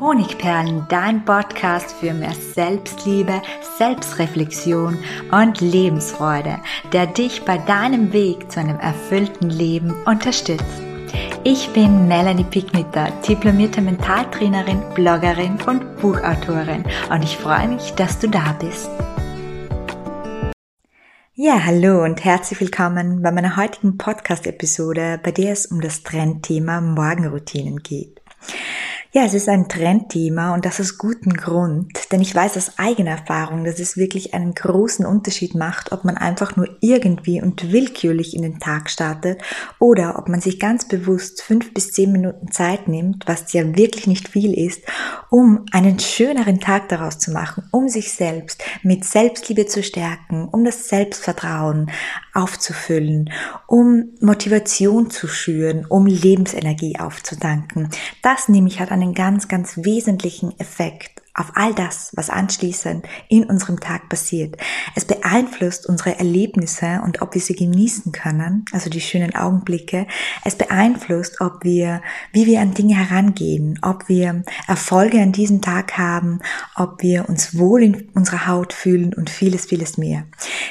Honigperlen, dein Podcast für mehr Selbstliebe, Selbstreflexion und Lebensfreude, der dich bei deinem Weg zu einem erfüllten Leben unterstützt. Ich bin Melanie Picknitter, diplomierte Mentaltrainerin, Bloggerin und Buchautorin und ich freue mich, dass du da bist. Ja, hallo und herzlich willkommen bei meiner heutigen Podcast-Episode, bei der es um das Trendthema Morgenroutinen geht. Ja, es ist ein Trendthema und das aus gutem Grund, denn ich weiß aus eigener Erfahrung, dass es wirklich einen großen Unterschied macht, ob man einfach nur irgendwie und willkürlich in den Tag startet oder ob man sich ganz bewusst fünf bis zehn Minuten Zeit nimmt, was ja wirklich nicht viel ist, um einen schöneren Tag daraus zu machen, um sich selbst mit Selbstliebe zu stärken, um das Selbstvertrauen aufzufüllen, um Motivation zu schüren, um Lebensenergie aufzudanken. Das nämlich hat einen ganz, ganz wesentlichen Effekt auf all das, was anschließend in unserem Tag passiert. Es beeinflusst unsere Erlebnisse und ob wir sie genießen können, also die schönen Augenblicke. Es beeinflusst, ob wir, wie wir an Dinge herangehen, ob wir Erfolge an diesem Tag haben, ob wir uns wohl in unserer Haut fühlen und vieles, vieles mehr.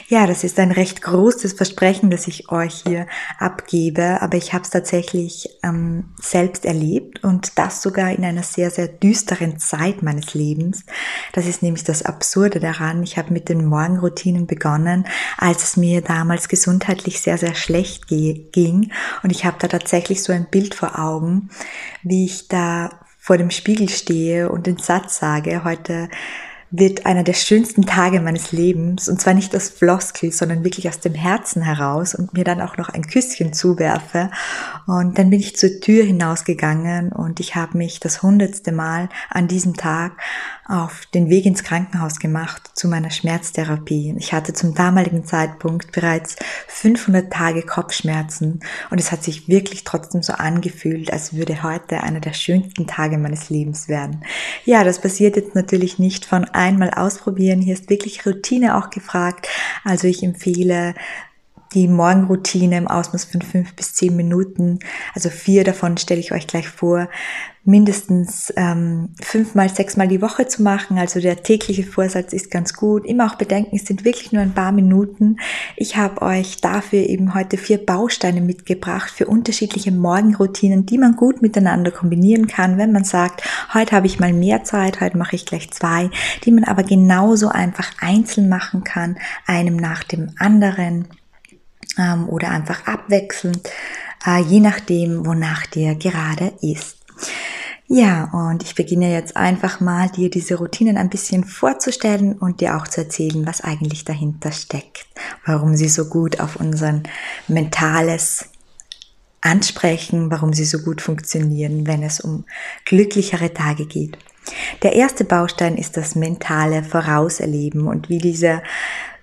Ja, das ist ein recht großes Versprechen, das ich euch hier abgebe, aber ich habe es tatsächlich ähm, selbst erlebt und das sogar in einer sehr, sehr düsteren Zeit meines Lebens. Lebens. Das ist nämlich das Absurde daran. Ich habe mit den Morgenroutinen begonnen, als es mir damals gesundheitlich sehr, sehr schlecht ging. Und ich habe da tatsächlich so ein Bild vor Augen, wie ich da vor dem Spiegel stehe und den Satz sage, heute wird einer der schönsten Tage meines Lebens, und zwar nicht aus Floskel, sondern wirklich aus dem Herzen heraus und mir dann auch noch ein Küsschen zuwerfe. Und dann bin ich zur Tür hinausgegangen und ich habe mich das hundertste Mal an diesem Tag auf den Weg ins Krankenhaus gemacht zu meiner Schmerztherapie. Ich hatte zum damaligen Zeitpunkt bereits 500 Tage Kopfschmerzen und es hat sich wirklich trotzdem so angefühlt, als würde heute einer der schönsten Tage meines Lebens werden. Ja, das passiert jetzt natürlich nicht von einmal ausprobieren. Hier ist wirklich Routine auch gefragt. Also ich empfehle die Morgenroutine im Ausmaß von fünf bis zehn Minuten. Also vier davon stelle ich euch gleich vor, mindestens ähm, fünfmal, sechsmal die Woche zu machen. Also der tägliche Vorsatz ist ganz gut. Immer auch bedenken, es sind wirklich nur ein paar Minuten. Ich habe euch dafür eben heute vier Bausteine mitgebracht für unterschiedliche Morgenroutinen, die man gut miteinander kombinieren kann, wenn man sagt, heute habe ich mal mehr Zeit, heute mache ich gleich zwei, die man aber genauso einfach einzeln machen kann, einem nach dem anderen ähm, oder einfach abwechselnd, äh, je nachdem, wonach dir gerade ist. Ja, und ich beginne jetzt einfach mal, dir diese Routinen ein bisschen vorzustellen und dir auch zu erzählen, was eigentlich dahinter steckt, warum sie so gut auf unser mentales ansprechen, warum sie so gut funktionieren, wenn es um glücklichere Tage geht. Der erste Baustein ist das mentale Vorauserleben und wie diese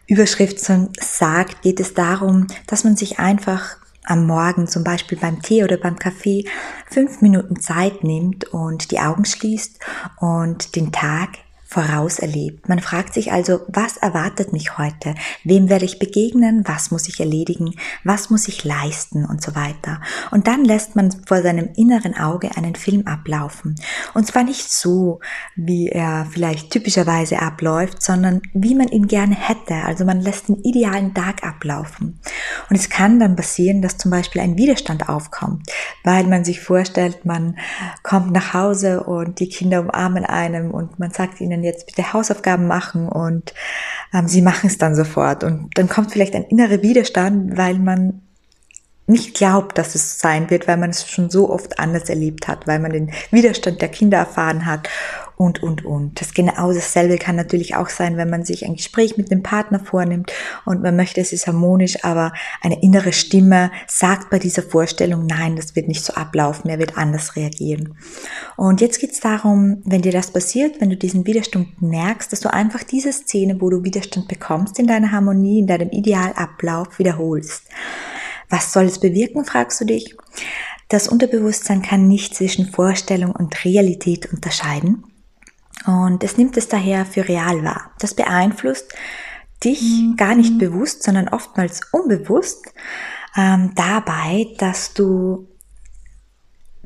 Überschrift sagt, geht es darum, dass man sich einfach am Morgen zum Beispiel beim Tee oder beim Kaffee fünf Minuten Zeit nimmt und die Augen schließt und den Tag voraus erlebt. Man fragt sich also, was erwartet mich heute? Wem werde ich begegnen? Was muss ich erledigen? Was muss ich leisten? Und so weiter. Und dann lässt man vor seinem inneren Auge einen Film ablaufen. Und zwar nicht so, wie er vielleicht typischerweise abläuft, sondern wie man ihn gerne hätte. Also man lässt den idealen Tag ablaufen. Und es kann dann passieren, dass zum Beispiel ein Widerstand aufkommt, weil man sich vorstellt, man kommt nach Hause und die Kinder umarmen einem und man sagt ihnen, jetzt bitte Hausaufgaben machen und ähm, sie machen es dann sofort. Und dann kommt vielleicht ein innerer Widerstand, weil man nicht glaubt, dass es sein wird, weil man es schon so oft anders erlebt hat, weil man den Widerstand der Kinder erfahren hat und, und, und. Das genau dasselbe kann natürlich auch sein, wenn man sich ein Gespräch mit dem Partner vornimmt und man möchte, es ist harmonisch, aber eine innere Stimme sagt bei dieser Vorstellung, nein, das wird nicht so ablaufen, er wird anders reagieren. Und jetzt geht es darum, wenn dir das passiert, wenn du diesen Widerstand merkst, dass du einfach diese Szene, wo du Widerstand bekommst, in deiner Harmonie, in deinem Idealablauf wiederholst. Was soll es bewirken, fragst du dich? Das Unterbewusstsein kann nicht zwischen Vorstellung und Realität unterscheiden. Und es nimmt es daher für real wahr. Das beeinflusst dich mhm. gar nicht bewusst, sondern oftmals unbewusst ähm, dabei, dass du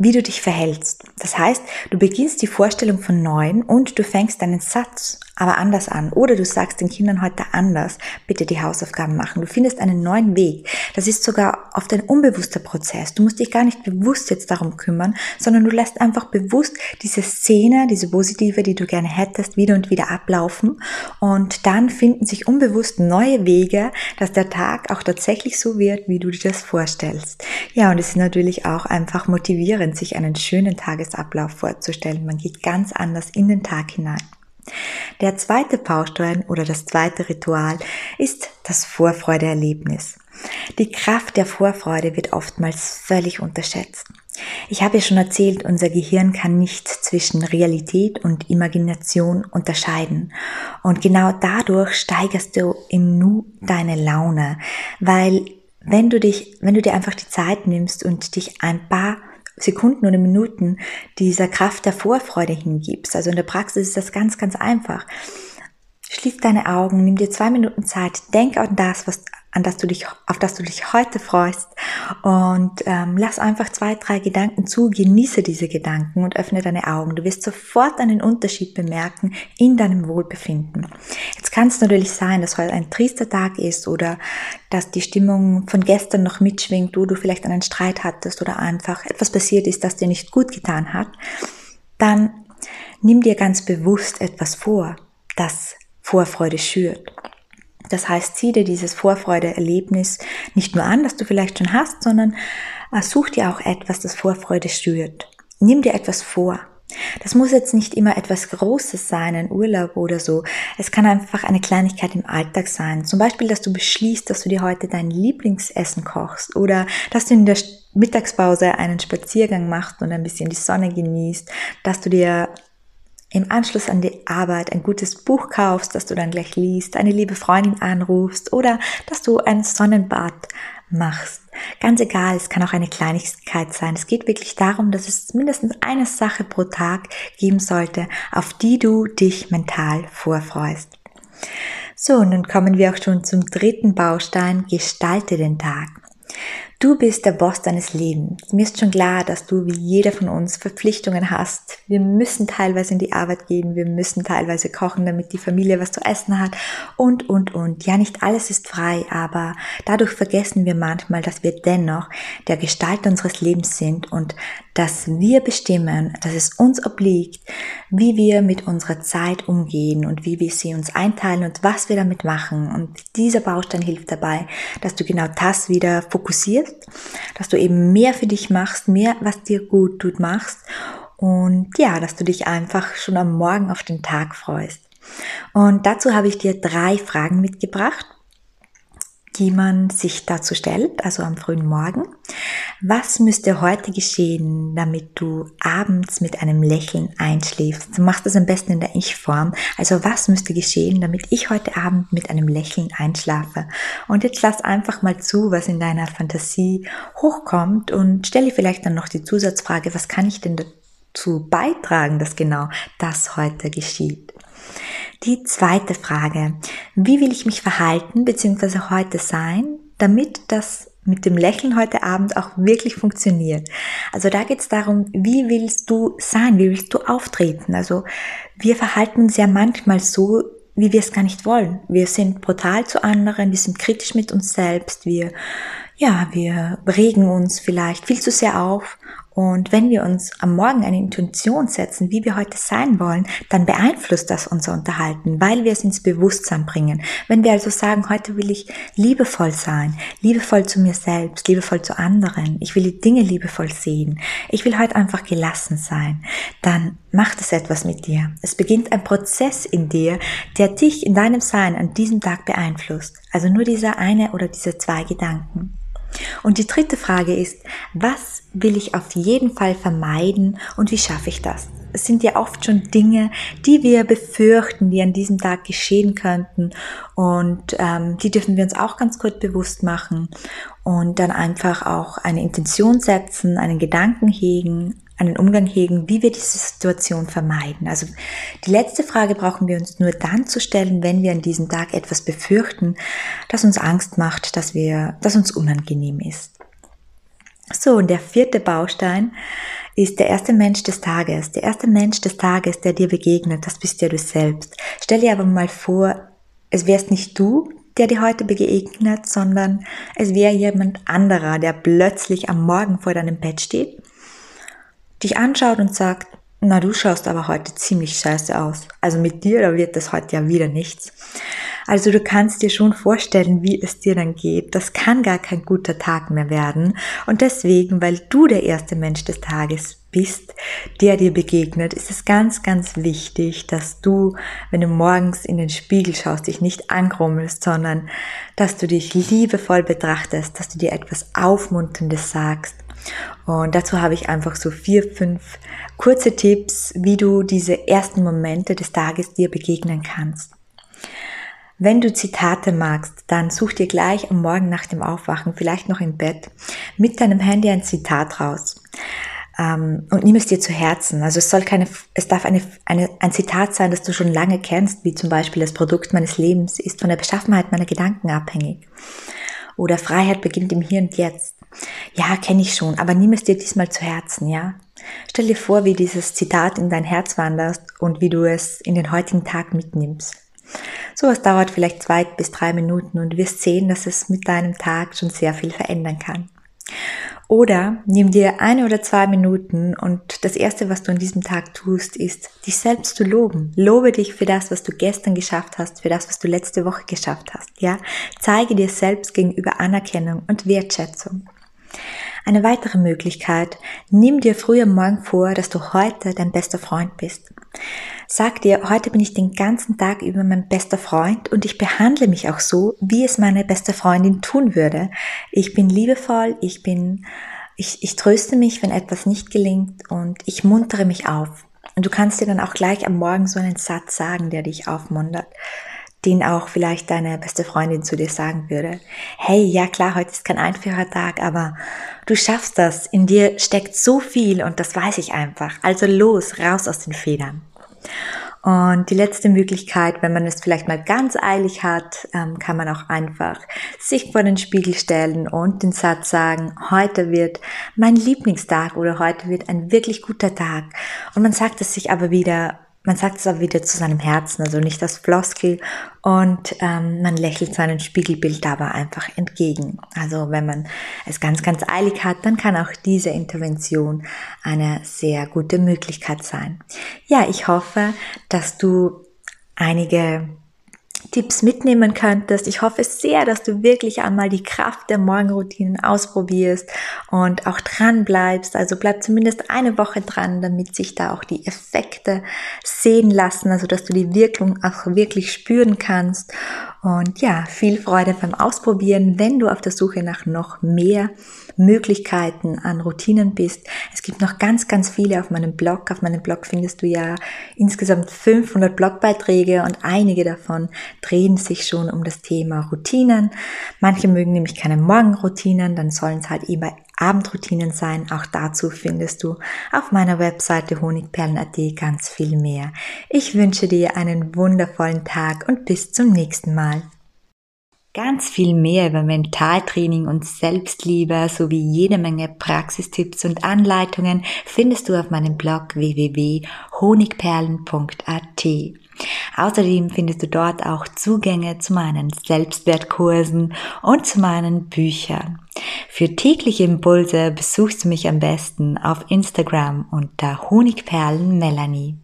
wie du dich verhältst. Das heißt, du beginnst die Vorstellung von Neuen und du fängst deinen Satz aber anders an. Oder du sagst den Kindern heute anders, bitte die Hausaufgaben machen. Du findest einen neuen Weg. Das ist sogar oft ein unbewusster Prozess. Du musst dich gar nicht bewusst jetzt darum kümmern, sondern du lässt einfach bewusst diese Szene, diese positive, die du gerne hättest, wieder und wieder ablaufen. Und dann finden sich unbewusst neue Wege, dass der Tag auch tatsächlich so wird, wie du dir das vorstellst. Ja, und es ist natürlich auch einfach motivierend, sich einen schönen Tagesablauf vorzustellen. Man geht ganz anders in den Tag hinein. Der zweite Baustein oder das zweite Ritual ist das Vorfreudeerlebnis. Die Kraft der Vorfreude wird oftmals völlig unterschätzt. Ich habe ja schon erzählt, unser Gehirn kann nicht zwischen Realität und Imagination unterscheiden. Und genau dadurch steigerst du im Nu deine Laune, weil wenn du dich, wenn du dir einfach die Zeit nimmst und dich ein paar Sekunden oder Minuten dieser Kraft der Vorfreude hingibst. Also in der Praxis ist das ganz, ganz einfach. Schließ deine Augen, nimm dir zwei Minuten Zeit, denk an das, was, an das du dich, auf das du dich heute freust und ähm, lass einfach zwei, drei Gedanken zu, genieße diese Gedanken und öffne deine Augen. Du wirst sofort einen Unterschied bemerken in deinem Wohlbefinden. Jetzt kann es natürlich sein, dass heute ein triester Tag ist oder dass die Stimmung von gestern noch mitschwingt, wo du vielleicht einen Streit hattest oder einfach etwas passiert ist, das dir nicht gut getan hat. Dann nimm dir ganz bewusst etwas vor, das Vorfreude schürt. Das heißt, zieh dir dieses Vorfreude-Erlebnis nicht nur an, das du vielleicht schon hast, sondern äh, such dir auch etwas, das Vorfreude schürt. Nimm dir etwas vor. Das muss jetzt nicht immer etwas Großes sein, ein Urlaub oder so. Es kann einfach eine Kleinigkeit im Alltag sein. Zum Beispiel, dass du beschließt, dass du dir heute dein Lieblingsessen kochst oder dass du in der Mittagspause einen Spaziergang machst und ein bisschen die Sonne genießt, dass du dir im Anschluss an die Arbeit ein gutes Buch kaufst, das du dann gleich liest, eine liebe Freundin anrufst oder dass du ein Sonnenbad machst. Ganz egal, es kann auch eine Kleinigkeit sein. Es geht wirklich darum, dass es mindestens eine Sache pro Tag geben sollte, auf die du dich mental vorfreust. So, nun kommen wir auch schon zum dritten Baustein, gestalte den Tag. Du bist der Boss deines Lebens. Mir ist schon klar, dass du wie jeder von uns Verpflichtungen hast. Wir müssen teilweise in die Arbeit gehen, wir müssen teilweise kochen, damit die Familie was zu essen hat und, und, und. Ja, nicht alles ist frei, aber dadurch vergessen wir manchmal, dass wir dennoch der Gestalter unseres Lebens sind und dass wir bestimmen, dass es uns obliegt, wie wir mit unserer Zeit umgehen und wie wir sie uns einteilen und was wir damit machen. Und dieser Baustein hilft dabei, dass du genau das wieder fokussierst, dass du eben mehr für dich machst, mehr, was dir gut tut, machst und ja, dass du dich einfach schon am Morgen auf den Tag freust. Und dazu habe ich dir drei Fragen mitgebracht die man sich dazu stellt, also am frühen Morgen. Was müsste heute geschehen, damit du abends mit einem Lächeln einschläfst? Du machst das am besten in der Ich-Form. Also was müsste geschehen, damit ich heute Abend mit einem Lächeln einschlafe? Und jetzt lass einfach mal zu, was in deiner Fantasie hochkommt und stelle vielleicht dann noch die Zusatzfrage, was kann ich denn dazu beitragen, dass genau das heute geschieht? Die zweite Frage, wie will ich mich verhalten bzw. heute sein, damit das mit dem Lächeln heute Abend auch wirklich funktioniert. Also da geht es darum, wie willst du sein, wie willst du auftreten. Also wir verhalten uns ja manchmal so, wie wir es gar nicht wollen. Wir sind brutal zu anderen, wir sind kritisch mit uns selbst, wir, ja, wir regen uns vielleicht viel zu sehr auf und wenn wir uns am Morgen eine Intention setzen, wie wir heute sein wollen, dann beeinflusst das unser Unterhalten, weil wir es ins Bewusstsein bringen. Wenn wir also sagen, heute will ich liebevoll sein, liebevoll zu mir selbst, liebevoll zu anderen, ich will die Dinge liebevoll sehen, ich will heute einfach gelassen sein, dann macht es etwas mit dir. Es beginnt ein Prozess in dir, der dich in deinem Sein an diesem Tag beeinflusst. Also nur dieser eine oder diese zwei Gedanken. Und die dritte Frage ist, was will ich auf jeden Fall vermeiden und wie schaffe ich das? Es sind ja oft schon Dinge, die wir befürchten, die an diesem Tag geschehen könnten und ähm, die dürfen wir uns auch ganz kurz bewusst machen und dann einfach auch eine Intention setzen, einen Gedanken hegen, einen Umgang hegen, wie wir diese Situation vermeiden. Also die letzte Frage brauchen wir uns nur dann zu stellen, wenn wir an diesem Tag etwas befürchten, das uns Angst macht, dass wir, das uns unangenehm ist. So, und der vierte Baustein ist der erste Mensch des Tages. Der erste Mensch des Tages, der dir begegnet, das bist ja du selbst. Stell dir aber mal vor, es wärst nicht du, der dir heute begegnet, sondern es wäre jemand anderer, der plötzlich am Morgen vor deinem Bett steht, dich anschaut und sagt, na, du schaust aber heute ziemlich scheiße aus. Also mit dir, da wird das heute ja wieder nichts. Also du kannst dir schon vorstellen, wie es dir dann geht. Das kann gar kein guter Tag mehr werden. Und deswegen, weil du der erste Mensch des Tages bist, der dir begegnet, ist es ganz, ganz wichtig, dass du, wenn du morgens in den Spiegel schaust, dich nicht angrummelst, sondern dass du dich liebevoll betrachtest, dass du dir etwas Aufmunterndes sagst und dazu habe ich einfach so vier, fünf kurze Tipps, wie du diese ersten Momente des Tages dir begegnen kannst. Wenn du Zitate magst, dann such dir gleich am Morgen nach dem Aufwachen, vielleicht noch im Bett, mit deinem Handy ein Zitat raus. Ähm, und nimm es dir zu Herzen. Also es soll keine, es darf eine, eine, ein Zitat sein, das du schon lange kennst, wie zum Beispiel das Produkt meines Lebens ist von der Beschaffenheit meiner Gedanken abhängig. Oder Freiheit beginnt im Hier und Jetzt. Ja, kenne ich schon, aber nimm es dir diesmal zu Herzen, ja? Stell dir vor, wie dieses Zitat in dein Herz wandert und wie du es in den heutigen Tag mitnimmst. Sowas dauert vielleicht zwei bis drei Minuten und wirst sehen, dass es mit deinem Tag schon sehr viel verändern kann. Oder nimm dir eine oder zwei Minuten und das erste, was du an diesem Tag tust, ist, dich selbst zu loben. Lobe dich für das, was du gestern geschafft hast, für das, was du letzte Woche geschafft hast, ja? Zeige dir selbst gegenüber Anerkennung und Wertschätzung. Eine weitere Möglichkeit, nimm dir früh am Morgen vor, dass du heute dein bester Freund bist. Sag dir, heute bin ich den ganzen Tag über mein bester Freund und ich behandle mich auch so, wie es meine beste Freundin tun würde. Ich bin liebevoll, ich bin, ich, ich tröste mich, wenn etwas nicht gelingt und ich muntere mich auf. Und du kannst dir dann auch gleich am Morgen so einen Satz sagen, der dich aufmuntert den auch vielleicht deine beste Freundin zu dir sagen würde. Hey, ja klar, heute ist kein einfacher Tag, aber du schaffst das. In dir steckt so viel und das weiß ich einfach. Also los, raus aus den Federn. Und die letzte Möglichkeit, wenn man es vielleicht mal ganz eilig hat, ähm, kann man auch einfach sich vor den Spiegel stellen und den Satz sagen, heute wird mein Lieblingstag oder heute wird ein wirklich guter Tag. Und man sagt es sich aber wieder man sagt es aber wieder zu seinem Herzen, also nicht das Floskel und ähm, man lächelt seinem Spiegelbild aber einfach entgegen. Also wenn man es ganz, ganz eilig hat, dann kann auch diese Intervention eine sehr gute Möglichkeit sein. Ja, ich hoffe, dass du einige Tipps mitnehmen könntest. Ich hoffe sehr, dass du wirklich einmal die Kraft der Morgenroutinen ausprobierst und auch dran bleibst. Also bleib zumindest eine Woche dran, damit sich da auch die Effekte sehen lassen, also dass du die Wirkung auch wirklich spüren kannst. Und ja, viel Freude beim Ausprobieren, wenn du auf der Suche nach noch mehr Möglichkeiten an Routinen bist. Es gibt noch ganz, ganz viele auf meinem Blog. Auf meinem Blog findest du ja insgesamt 500 Blogbeiträge und einige davon drehen sich schon um das Thema Routinen. Manche mögen nämlich keine Morgenroutinen, dann sollen es halt immer Abendroutinen sein. Auch dazu findest du auf meiner Webseite honigperlen.at ganz viel mehr. Ich wünsche dir einen wundervollen Tag und bis zum nächsten Mal. Ganz viel mehr über Mentaltraining und Selbstliebe sowie jede Menge Praxistipps und Anleitungen findest du auf meinem Blog www.honigperlen.at. Außerdem findest du dort auch Zugänge zu meinen Selbstwertkursen und zu meinen Büchern. Für tägliche Impulse besuchst du mich am besten auf Instagram unter Honigperlen Melanie.